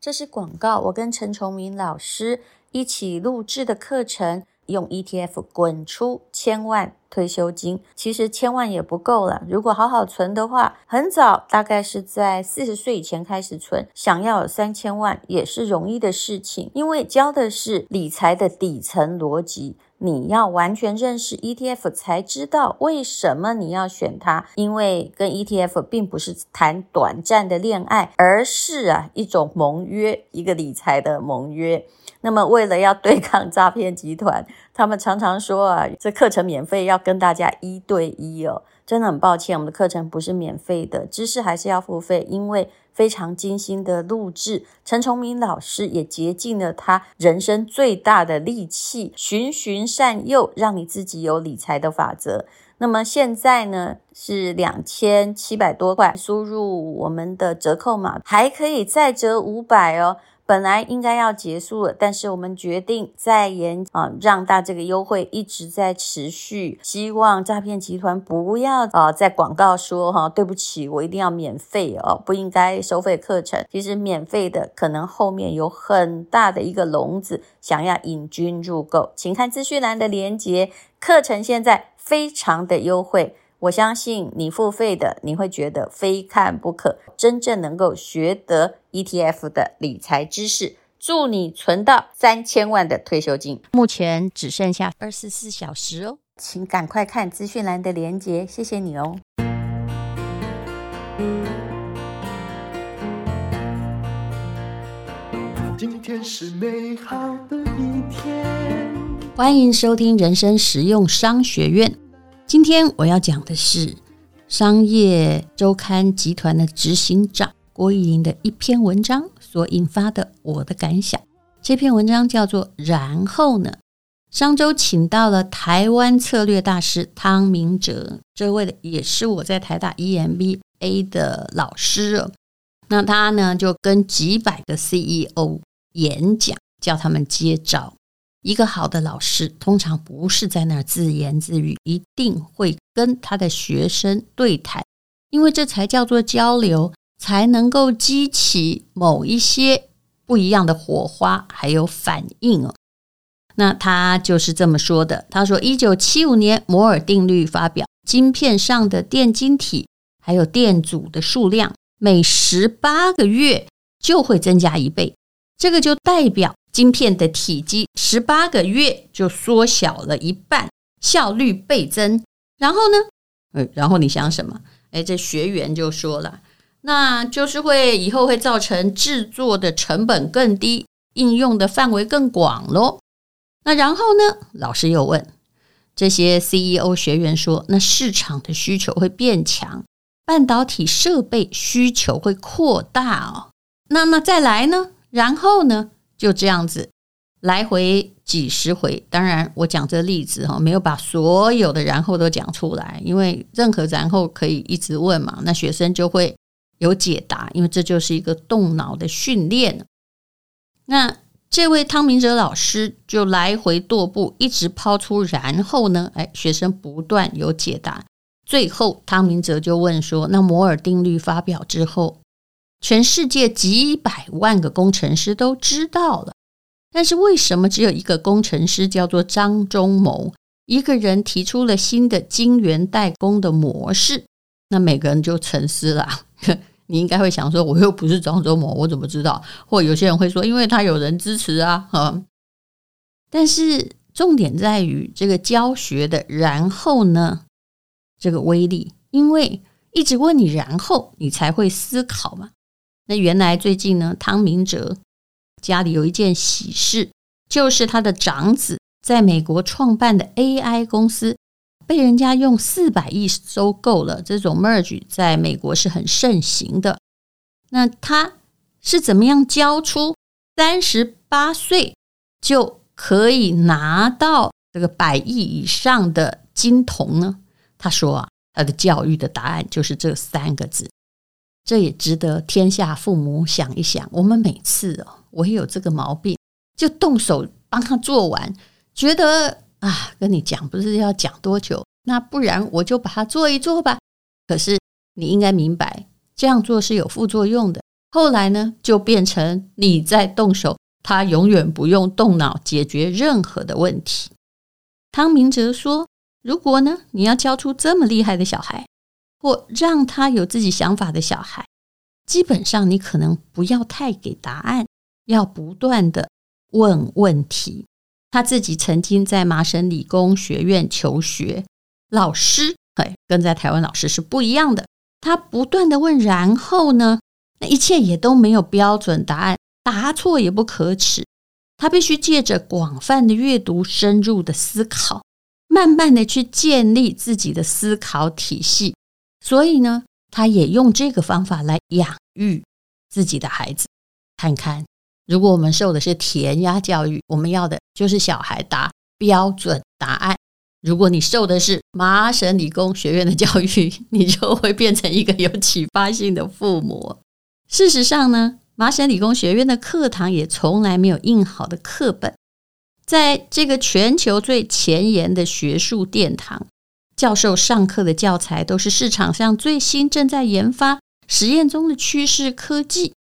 这是广告。我跟陈崇明老师一起录制的课程，用 ETF 滚出千万退休金。其实千万也不够了，如果好好存的话，很早，大概是在四十岁以前开始存，想要有三千万也是容易的事情。因为教的是理财的底层逻辑。你要完全认识 ETF 才知道为什么你要选它，因为跟 ETF 并不是谈短暂的恋爱，而是啊一种盟约，一个理财的盟约。那么为了要对抗诈骗集团，他们常常说啊，这课程免费，要跟大家一对一哦。真的很抱歉，我们的课程不是免费的，知识还是要付费，因为非常精心的录制。陈崇明老师也竭尽了他人生最大的力气，循循善诱，让你自己有理财的法则。那么现在呢，是两千七百多块，输入我们的折扣码，还可以再折五百哦。本来应该要结束了，但是我们决定再延啊，让大这个优惠一直在持续。希望诈骗集团不要啊，在广告说哈，对不起，我一定要免费哦，不应该收费课程。其实免费的可能后面有很大的一个笼子，想要引君入购，请看资讯栏的连接，课程现在非常的优惠。我相信你付费的，你会觉得非看不可，真正能够学得 ETF 的理财知识，祝你存到三千万的退休金。目前只剩下二十四小时哦，请赶快看资讯栏的链接，谢谢你哦。今天是美好的一天，欢迎收听人生实用商学院。今天我要讲的是商业周刊集团的执行长郭奕霖的一篇文章所引发的我的感想。这篇文章叫做“然后呢”。上周请到了台湾策略大师汤明哲，这位的也是我在台大 EMBA 的老师。那他呢就跟几百个 CEO 演讲，叫他们接招。一个好的老师通常不是在那儿自言自语，一定会跟他的学生对谈，因为这才叫做交流，才能够激起某一些不一样的火花，还有反应哦。那他就是这么说的：他说，一九七五年摩尔定律发表，晶片上的电晶体还有电阻的数量，每十八个月就会增加一倍，这个就代表。晶片的体积十八个月就缩小了一半，效率倍增。然后呢？呃，然后你想什么？哎，这学员就说了，那就是会以后会造成制作的成本更低，应用的范围更广喽。那然后呢？老师又问这些 CEO 学员说，那市场的需求会变强，半导体设备需求会扩大哦。那那再来呢？然后呢？就这样子来回几十回，当然我讲这例子哈，没有把所有的然后都讲出来，因为任何然后可以一直问嘛，那学生就会有解答，因为这就是一个动脑的训练。那这位汤明哲老师就来回踱步，一直抛出然后呢，哎，学生不断有解答，最后汤明哲就问说：“那摩尔定律发表之后？”全世界几百万个工程师都知道了，但是为什么只有一个工程师叫做张忠谋，一个人提出了新的晶圆代工的模式？那每个人就沉思了。你应该会想说，我又不是张忠谋，我怎么知道？或有些人会说，因为他有人支持啊。哈，但是重点在于这个教学的然后呢，这个威力，因为一直问你然后，你才会思考嘛。那原来最近呢，汤明哲家里有一件喜事，就是他的长子在美国创办的 AI 公司被人家用四百亿收购了。这种 merge 在美国是很盛行的。那他是怎么样教出三十八岁就可以拿到这个百亿以上的金童呢？他说啊，他的教育的答案就是这三个字。这也值得天下父母想一想。我们每次哦，我也有这个毛病，就动手帮他做完，觉得啊，跟你讲不是要讲多久，那不然我就把它做一做吧。可是你应该明白，这样做是有副作用的，后来呢，就变成你在动手，他永远不用动脑解决任何的问题。汤明哲说：“如果呢，你要教出这么厉害的小孩，或让他有自己想法的小孩，基本上你可能不要太给答案，要不断的问问题。”他自己曾经在麻省理工学院求学，老师哎，跟在台湾老师是不一样的。他不断的问，然后呢？那一切也都没有标准答案，答错也不可耻。他必须借着广泛的阅读、深入的思考，慢慢的去建立自己的思考体系。所以呢，他也用这个方法来养育自己的孩子。看看，如果我们受的是填鸭教育，我们要的就是小孩答标准答案。如果你受的是麻省理工学院的教育，你就会变成一个有启发性的父母。事实上呢，麻省理工学院的课堂也从来没有印好的课本。在这个全球最前沿的学术殿堂，教授上课的教材都是市场上最新、正在研发、实验中的趋势科技。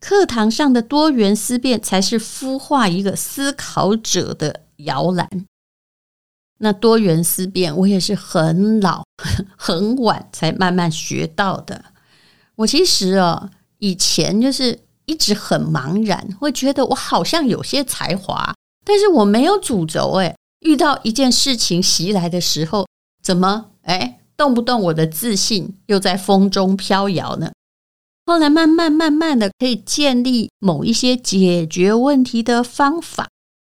课堂上的多元思辨才是孵化一个思考者的摇篮。那多元思辨，我也是很老、很晚才慢慢学到的。我其实啊，以前就是一直很茫然，会觉得我好像有些才华，但是我没有主轴。哎，遇到一件事情袭来的时候，怎么哎，动不动我的自信又在风中飘摇呢？后来慢慢慢慢的，可以建立某一些解决问题的方法，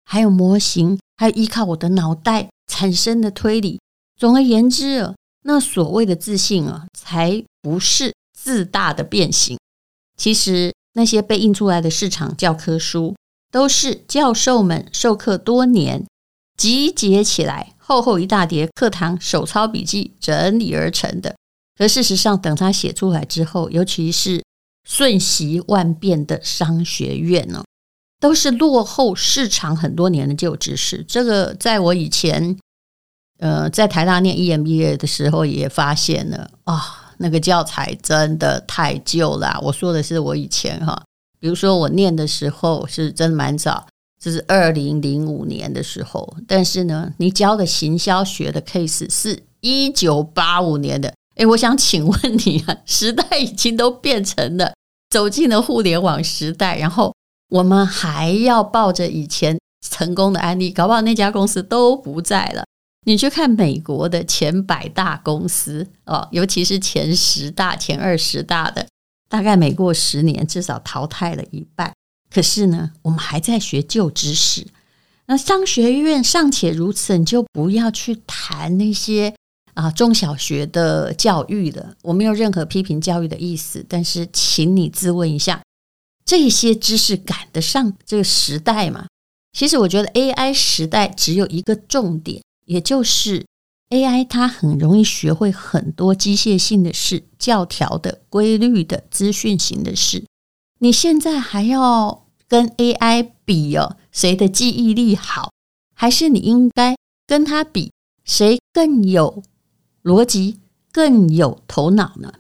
还有模型，还有依靠我的脑袋产生的推理。总而言之啊，那所谓的自信啊，才不是。自大的变形，其实那些被印出来的市场教科书，都是教授们授课多年集结起来，厚厚一大叠课堂手抄笔记整理而成的。可事实上，等他写出来之后，尤其是瞬息万变的商学院呢，都是落后市场很多年的旧知识。这个在我以前，呃，在台大念 EMBA 的时候也发现了啊。那个教材真的太旧了，我说的是我以前哈，比如说我念的时候是真蛮早，这是二零零五年的时候，但是呢，你教的行销学的 case 是一九八五年的，诶，我想请问你啊，时代已经都变成了走进了互联网时代，然后我们还要抱着以前成功的案例，搞不好那家公司都不在了。你去看美国的前百大公司哦，尤其是前十大、前二十大的，大概每过十年至少淘汰了一半。可是呢，我们还在学旧知识。那商学院尚且如此，你就不要去谈那些啊中小学的教育了。我没有任何批评教育的意思，但是请你自问一下，这些知识赶得上这个时代吗？其实我觉得 AI 时代只有一个重点。也就是 AI，它很容易学会很多机械性的事、教条的、规律的、资讯型的事。你现在还要跟 AI 比哦，谁的记忆力好？还是你应该跟他比，谁更有逻辑、更有头脑呢？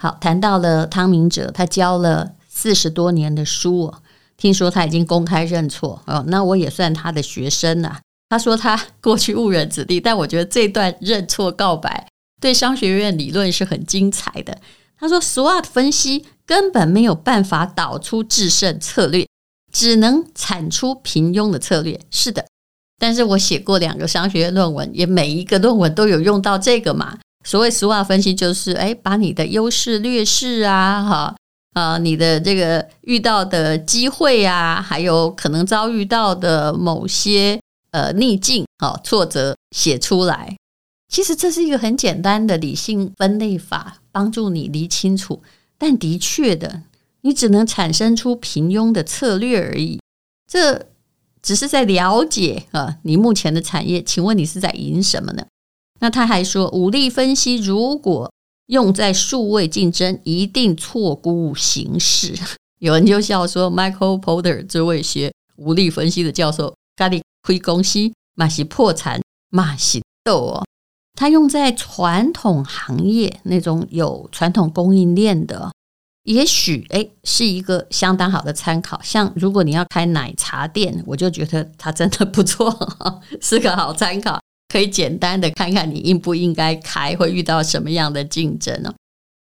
好，谈到了汤明哲，他教了四十多年的书哦，听说他已经公开认错哦，那我也算他的学生啊。他说他过去误人子弟，但我觉得这段认错告白对商学院理论是很精彩的。他说，SWOT 分析根本没有办法导出制胜策略，只能产出平庸的策略。是的，但是我写过两个商学院论文，也每一个论文都有用到这个嘛。所谓 SWOT 分析，就是诶，把你的优势劣势啊，哈啊，你的这个遇到的机会啊，还有可能遭遇到的某些。呃，逆境啊，挫折写出来，其实这是一个很简单的理性分类法，帮助你理清楚。但的确的，你只能产生出平庸的策略而已。这只是在了解啊，你目前的产业。请问你是在赢什么呢？那他还说，武力分析如果用在数位竞争，一定错估形势。有人就笑说，Michael Porter 这位学武力分析的教授，咖喱。亏公司马西破产马西斗哦，他用在传统行业那种有传统供应链的也许诶是一个相当好的参考。像如果你要开奶茶店，我就觉得它真的不错，是个好参考，可以简单的看看你应不应该开，会遇到什么样的竞争呢？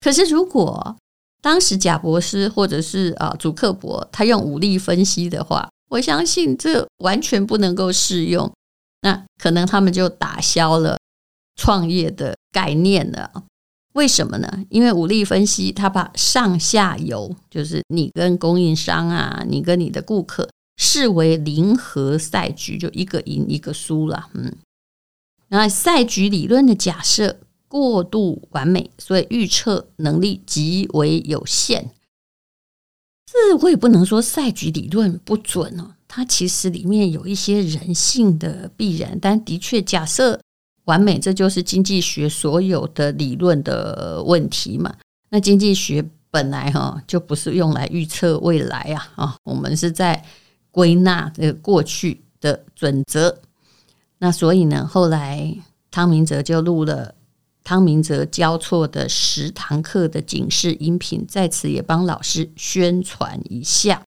可是如果当时贾博士或者是啊祖克伯他用武力分析的话，我相信这完全不能够适用。那可能他们就打消了创业的概念了。为什么呢？因为武力分析，它把上下游，就是你跟供应商啊，你跟你的顾客，视为零和赛局，就一个赢一个输了。嗯，那赛局理论的假设过度完美，所以预测能力极为有限。这我也不能说赛局理论不准哦，它其实里面有一些人性的必然，但的确假设。完美，这就是经济学所有的理论的问题嘛。那经济学本来哈就不是用来预测未来啊啊，我们是在归纳这个过去的准则。那所以呢，后来汤明哲就录了汤明哲教错的十堂课的警示音频，在此也帮老师宣传一下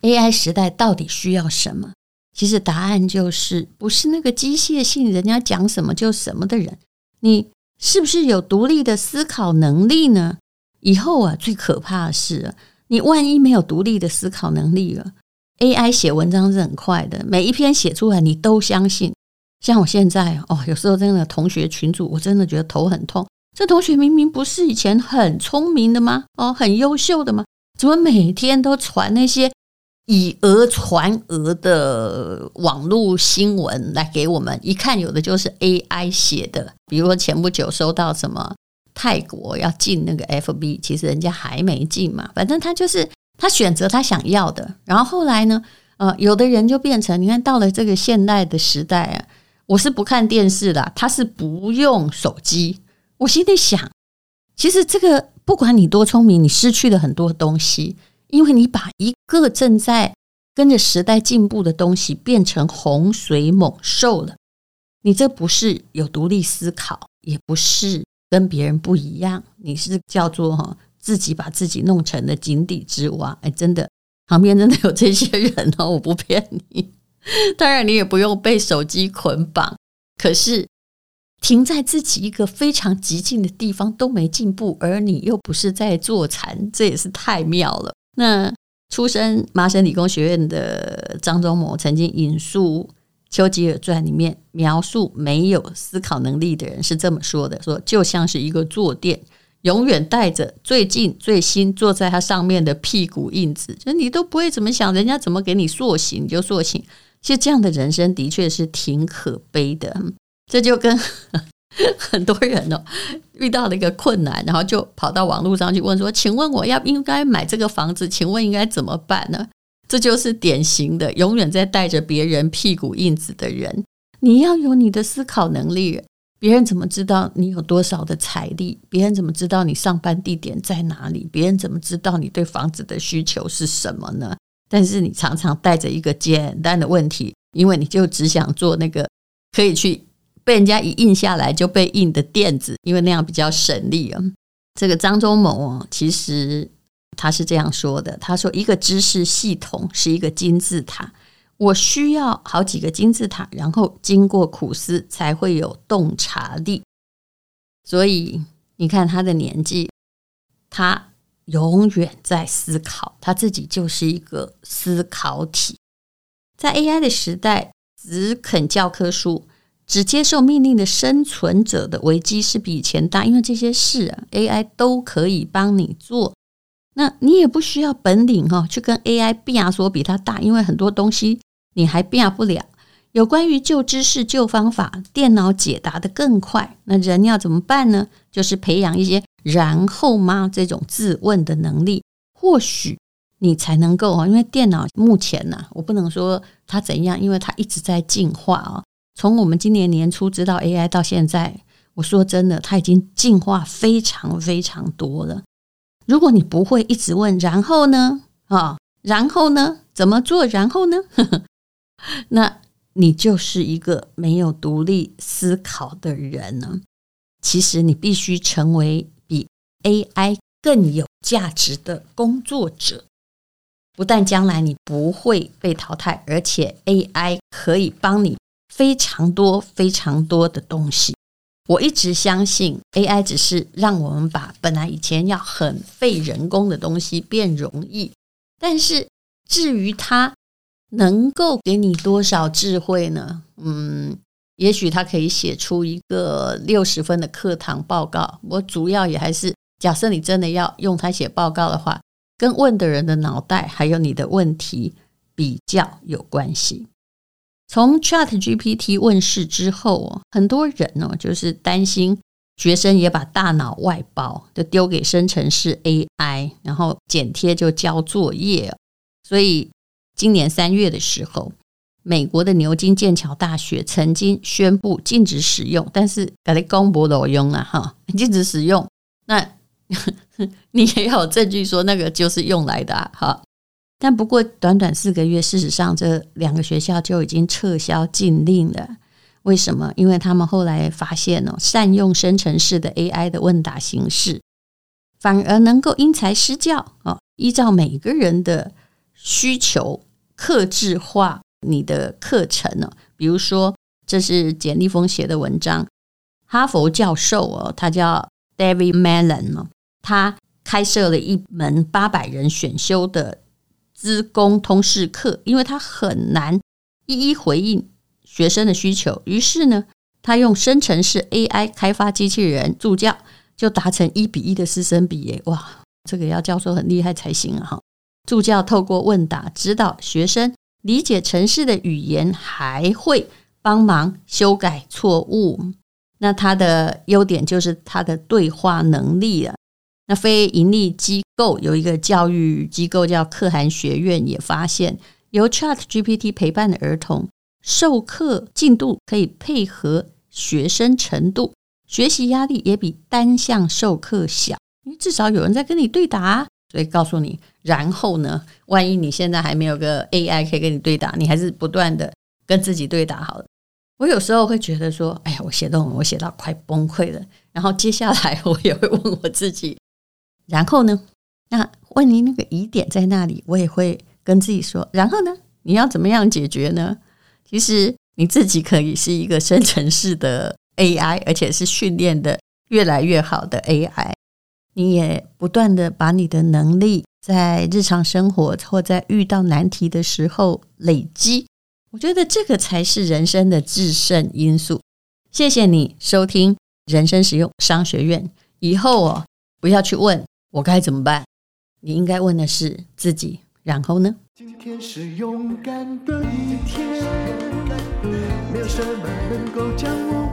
：AI 时代到底需要什么？其实答案就是，不是那个机械性，人家讲什么就什么的人。你是不是有独立的思考能力呢？以后啊，最可怕的是，你万一没有独立的思考能力了，AI 写文章是很快的，每一篇写出来你都相信。像我现在哦，有时候真的同学群组，我真的觉得头很痛。这同学明明不是以前很聪明的吗？哦，很优秀的吗？怎么每天都传那些？以讹传讹的网络新闻来给我们一看，有的就是 AI 写的。比如说前不久收到什么泰国要进那个 FB，其实人家还没进嘛。反正他就是他选择他想要的。然后后来呢，呃，有的人就变成你看到了这个现代的时代啊，我是不看电视的，他是不用手机。我心里想，其实这个不管你多聪明，你失去了很多东西。因为你把一个正在跟着时代进步的东西变成洪水猛兽了，你这不是有独立思考，也不是跟别人不一样，你是叫做哈自己把自己弄成了井底之蛙。哎，真的，旁边真的有这些人哦，我不骗你。当然，你也不用被手机捆绑，可是停在自己一个非常极静的地方都没进步，而你又不是在坐禅，这也是太妙了。那出身麻省理工学院的张忠谋曾经引述《丘吉尔传》里面描述没有思考能力的人是这么说的：说就像是一个坐垫，永远带着最近最新坐在它上面的屁股印子，就你都不会怎么想，人家怎么给你塑形你就塑形。其实这样的人生的确是挺可悲的，这就跟。很多人哦，遇到了一个困难，然后就跑到网络上去问说：“请问我要应该买这个房子？请问应该怎么办呢？”这就是典型的永远在带着别人屁股印子的人。你要有你的思考能力，别人怎么知道你有多少的财力？别人怎么知道你上班地点在哪里？别人怎么知道你对房子的需求是什么呢？但是你常常带着一个简单的问题，因为你就只想做那个可以去。被人家一印下来就被印的垫子，因为那样比较省力啊。这个张忠谋哦，其实他是这样说的：他说，一个知识系统是一个金字塔，我需要好几个金字塔，然后经过苦思才会有洞察力。所以你看他的年纪，他永远在思考，他自己就是一个思考体。在 AI 的时代，只啃教科书。只接受命令的生存者的危机是比以前大，因为这些事啊，AI 都可以帮你做，那你也不需要本领哈，去跟 AI 比啊，说比它大，因为很多东西你还比不了。有关于旧知识、旧方法，电脑解答得更快，那人要怎么办呢？就是培养一些“然后吗”这种自问的能力，或许你才能够啊，因为电脑目前呢，我不能说它怎样，因为它一直在进化啊。从我们今年年初知道 AI 到现在，我说真的，它已经进化非常非常多了。如果你不会一直问，然后呢？啊，然后呢？怎么做？然后呢？那你就是一个没有独立思考的人呢。其实你必须成为比 AI 更有价值的工作者。不但将来你不会被淘汰，而且 AI 可以帮你非常多、非常多的东西。我一直相信 AI 只是让我们把本来以前要很费人工的东西变容易，但是至于它能够给你多少智慧呢？嗯，也许它可以写出一个六十分的课堂报告。我主要也还是假设你真的要用它写报告的话。跟问的人的脑袋还有你的问题比较有关系。从 ChatGPT 问世之后，很多人呢就是担心学生也把大脑外包，就丢给生成式 AI，然后剪贴就交作业。所以今年三月的时候，美国的牛津、剑桥大学曾经宣布禁止使用，但是把它公布了用了哈，禁止使用那。你也有证据说那个就是用来的哈、但不过短短四个月，事实上这两个学校就已经撤销禁令了。为什么？因为他们后来发现哦，善用生成式的 AI 的问答形式，反而能够因材施教啊，依照每个人的需求，克制化你的课程呢。比如说，这是简立峰写的文章，哈佛教授哦，他叫 David Mellon 他开设了一门八百人选修的资工通识课，因为他很难一一回应学生的需求，于是呢，他用生成式 AI 开发机器人助教，就达成一比一的师生比耶！哇，这个要教授很厉害才行啊！哈，助教透过问答指导学生理解城市的语言，还会帮忙修改错误。那他的优点就是他的对话能力了。那非营利机构有一个教育机构叫可汗学院，也发现由 ChatGPT 陪伴的儿童授课进度可以配合学生程度，学习压力也比单向授课小，因为至少有人在跟你对答。所以告诉你，然后呢，万一你现在还没有个 AI 可以跟你对答，你还是不断的跟自己对答好了。我有时候会觉得说，哎呀，我写论文我写到快崩溃了，然后接下来 我也会问我自己。然后呢？那问你那个疑点在那里，我也会跟自己说。然后呢？你要怎么样解决呢？其实你自己可以是一个生成式的 AI，而且是训练的越来越好的 AI。你也不断的把你的能力在日常生活或在遇到难题的时候累积。我觉得这个才是人生的制胜因素。谢谢你收听人生实用商学院。以后哦，不要去问。我该怎么办？你应该问的是自己，然后呢？今天是勇敢的一天，没有什么能够将我